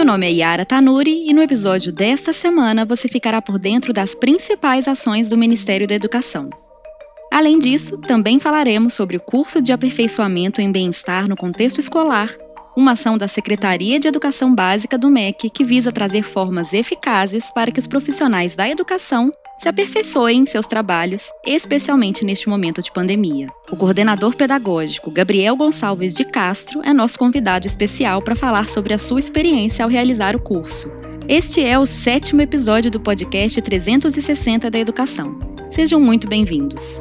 Meu nome é Yara Tanuri e no episódio desta semana você ficará por dentro das principais ações do Ministério da Educação. Além disso, também falaremos sobre o curso de aperfeiçoamento em bem-estar no contexto escolar, uma ação da Secretaria de Educação Básica do MEC que visa trazer formas eficazes para que os profissionais da educação se aperfeiçoem em seus trabalhos, especialmente neste momento de pandemia. O coordenador pedagógico Gabriel Gonçalves de Castro é nosso convidado especial para falar sobre a sua experiência ao realizar o curso. Este é o sétimo episódio do podcast 360 da Educação. Sejam muito bem-vindos.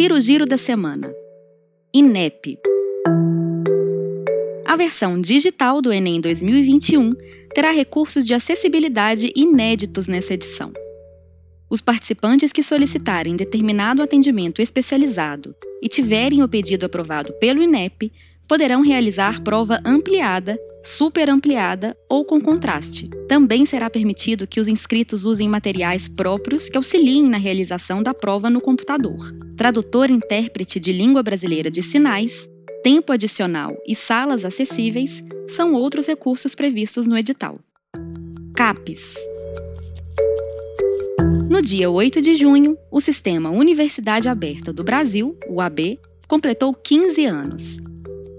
Confira o giro da semana. INEP. A versão digital do Enem 2021 terá recursos de acessibilidade inéditos nessa edição. Os participantes que solicitarem determinado atendimento especializado e tiverem o pedido aprovado pelo INEP poderão realizar prova ampliada, super ampliada ou com contraste. Também será permitido que os inscritos usem materiais próprios que auxiliem na realização da prova no computador. Tradutor-intérprete de língua brasileira de sinais, tempo adicional e salas acessíveis são outros recursos previstos no edital. CAPES no dia 8 de junho, o Sistema Universidade Aberta do Brasil, o AB, completou 15 anos.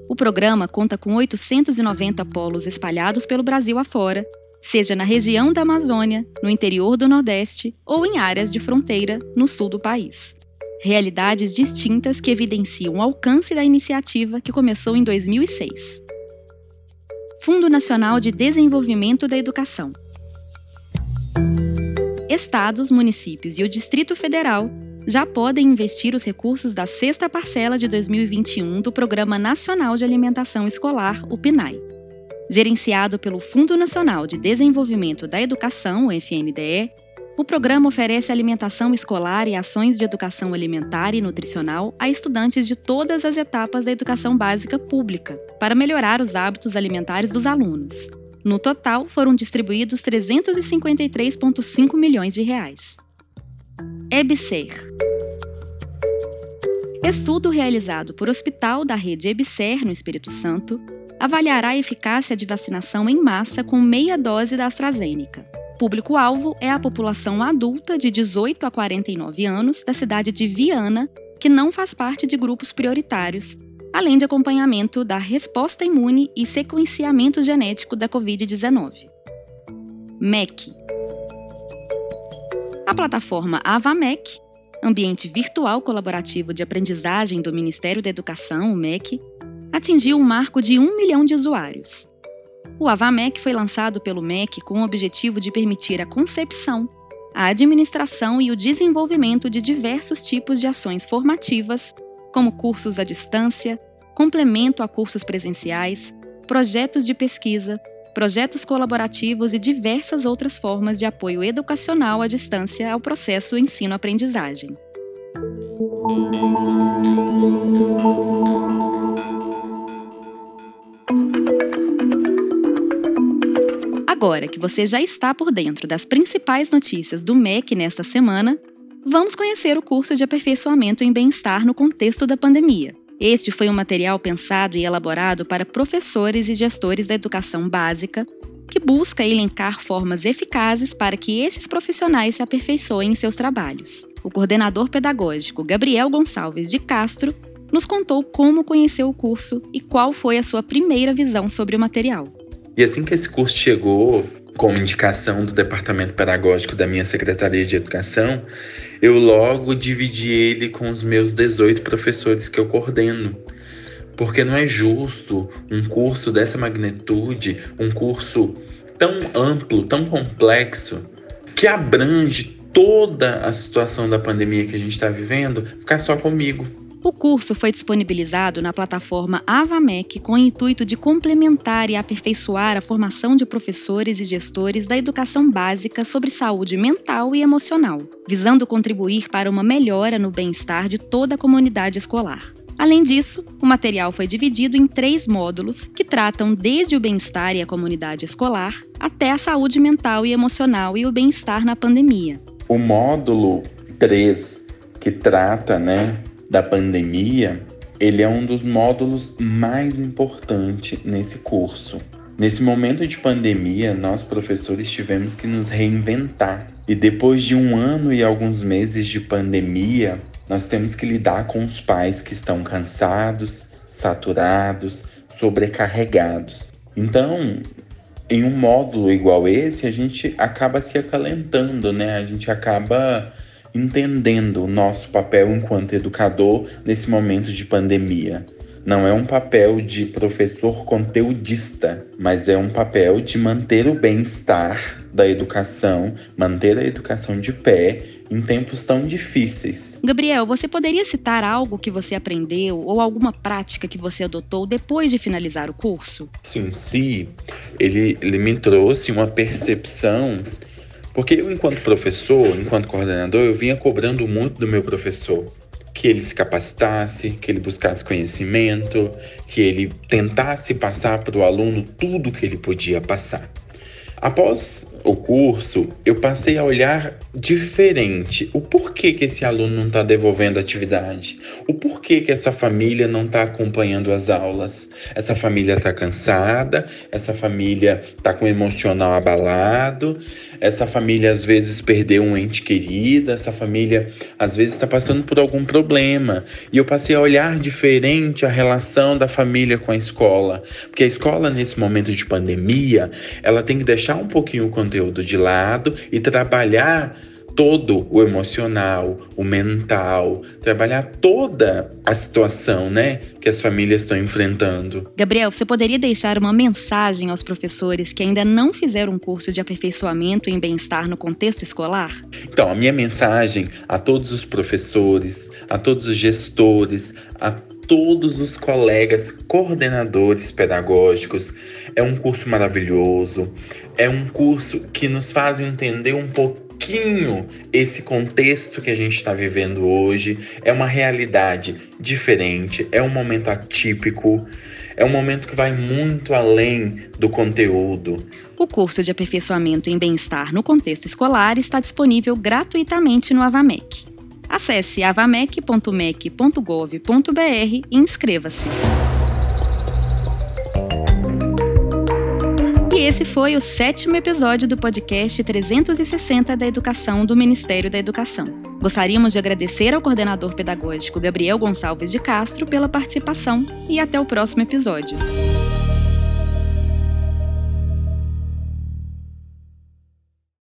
O programa conta com 890 polos espalhados pelo Brasil afora, seja na região da Amazônia, no interior do Nordeste ou em áreas de fronteira no sul do país. Realidades distintas que evidenciam o alcance da iniciativa que começou em 2006. Fundo Nacional de Desenvolvimento da Educação. Estados, municípios e o Distrito Federal já podem investir os recursos da sexta parcela de 2021 do Programa Nacional de Alimentação Escolar, o PNAE. Gerenciado pelo Fundo Nacional de Desenvolvimento da Educação, o FNDE, o programa oferece alimentação escolar e ações de educação alimentar e nutricional a estudantes de todas as etapas da educação básica pública, para melhorar os hábitos alimentares dos alunos. No total, foram distribuídos 353,5 milhões de reais. EBSER. Estudo realizado por Hospital da Rede EBSER, no Espírito Santo, avaliará a eficácia de vacinação em massa com meia dose da AstraZeneca. Público-alvo é a população adulta de 18 a 49 anos da cidade de Viana, que não faz parte de grupos prioritários, além de acompanhamento da resposta imune e sequenciamento genético da Covid-19. MEC a plataforma AvaMec, ambiente virtual colaborativo de aprendizagem do Ministério da Educação, o MEC, atingiu um marco de um milhão de usuários. O AvaMec foi lançado pelo MEC com o objetivo de permitir a concepção, a administração e o desenvolvimento de diversos tipos de ações formativas, como cursos à distância, complemento a cursos presenciais, projetos de pesquisa, projetos colaborativos e diversas outras formas de apoio educacional à distância ao processo ensino-aprendizagem. Agora que você já está por dentro das principais notícias do MEC nesta semana, vamos conhecer o curso de aperfeiçoamento em bem-estar no contexto da pandemia. Este foi um material pensado e elaborado para professores e gestores da educação básica, que busca elencar formas eficazes para que esses profissionais se aperfeiçoem em seus trabalhos. O coordenador pedagógico Gabriel Gonçalves de Castro nos contou como conheceu o curso e qual foi a sua primeira visão sobre o material. E assim que esse curso chegou, como indicação do departamento pedagógico da minha secretaria de educação, eu logo dividi ele com os meus 18 professores que eu coordeno. Porque não é justo um curso dessa magnitude, um curso tão amplo, tão complexo, que abrange toda a situação da pandemia que a gente está vivendo, ficar só comigo. O curso foi disponibilizado na plataforma AvaMec com o intuito de complementar e aperfeiçoar a formação de professores e gestores da educação básica sobre saúde mental e emocional, visando contribuir para uma melhora no bem-estar de toda a comunidade escolar. Além disso, o material foi dividido em três módulos que tratam desde o bem-estar e a comunidade escolar até a saúde mental e emocional e o bem-estar na pandemia. O módulo 3, que trata né, da pandemia, ele é um dos módulos mais importantes nesse curso. Nesse momento de pandemia, nós professores tivemos que nos reinventar. E depois de um ano e alguns meses de pandemia, nós temos que lidar com os pais que estão cansados, saturados, sobrecarregados. Então, em um módulo igual esse, a gente acaba se acalentando, né? A gente acaba entendendo o nosso papel enquanto educador nesse momento de pandemia. Não é um papel de professor conteudista, mas é um papel de manter o bem-estar da educação, manter a educação de pé em tempos tão difíceis. Gabriel, você poderia citar algo que você aprendeu ou alguma prática que você adotou depois de finalizar o curso? Sim, sim. Ele, ele me trouxe uma percepção porque eu, enquanto professor, enquanto coordenador, eu vinha cobrando muito do meu professor que ele se capacitasse, que ele buscasse conhecimento, que ele tentasse passar para o aluno tudo que ele podia passar. Após o curso, eu passei a olhar diferente o porquê que esse aluno não está devolvendo atividade, o porquê que essa família não está acompanhando as aulas. Essa família está cansada, essa família está com o emocional abalado, essa família às vezes perdeu um ente querido, essa família às vezes está passando por algum problema. E eu passei a olhar diferente a relação da família com a escola, porque a escola nesse momento de pandemia, ela tem que deixar um pouquinho o conteúdo de lado e trabalhar todo o emocional, o mental, trabalhar toda a situação, né, que as famílias estão enfrentando. Gabriel, você poderia deixar uma mensagem aos professores que ainda não fizeram um curso de aperfeiçoamento em bem-estar no contexto escolar? Então, a minha mensagem a todos os professores, a todos os gestores, a todos os colegas coordenadores pedagógicos. É um curso maravilhoso, é um curso que nos faz entender um pouquinho esse contexto que a gente está vivendo hoje. É uma realidade diferente, é um momento atípico, é um momento que vai muito além do conteúdo. O curso de aperfeiçoamento em bem-estar no contexto escolar está disponível gratuitamente no Avamec. Acesse avamec.mec.gov.br e inscreva-se. E esse foi o sétimo episódio do podcast 360 da Educação do Ministério da Educação. Gostaríamos de agradecer ao coordenador pedagógico Gabriel Gonçalves de Castro pela participação e até o próximo episódio.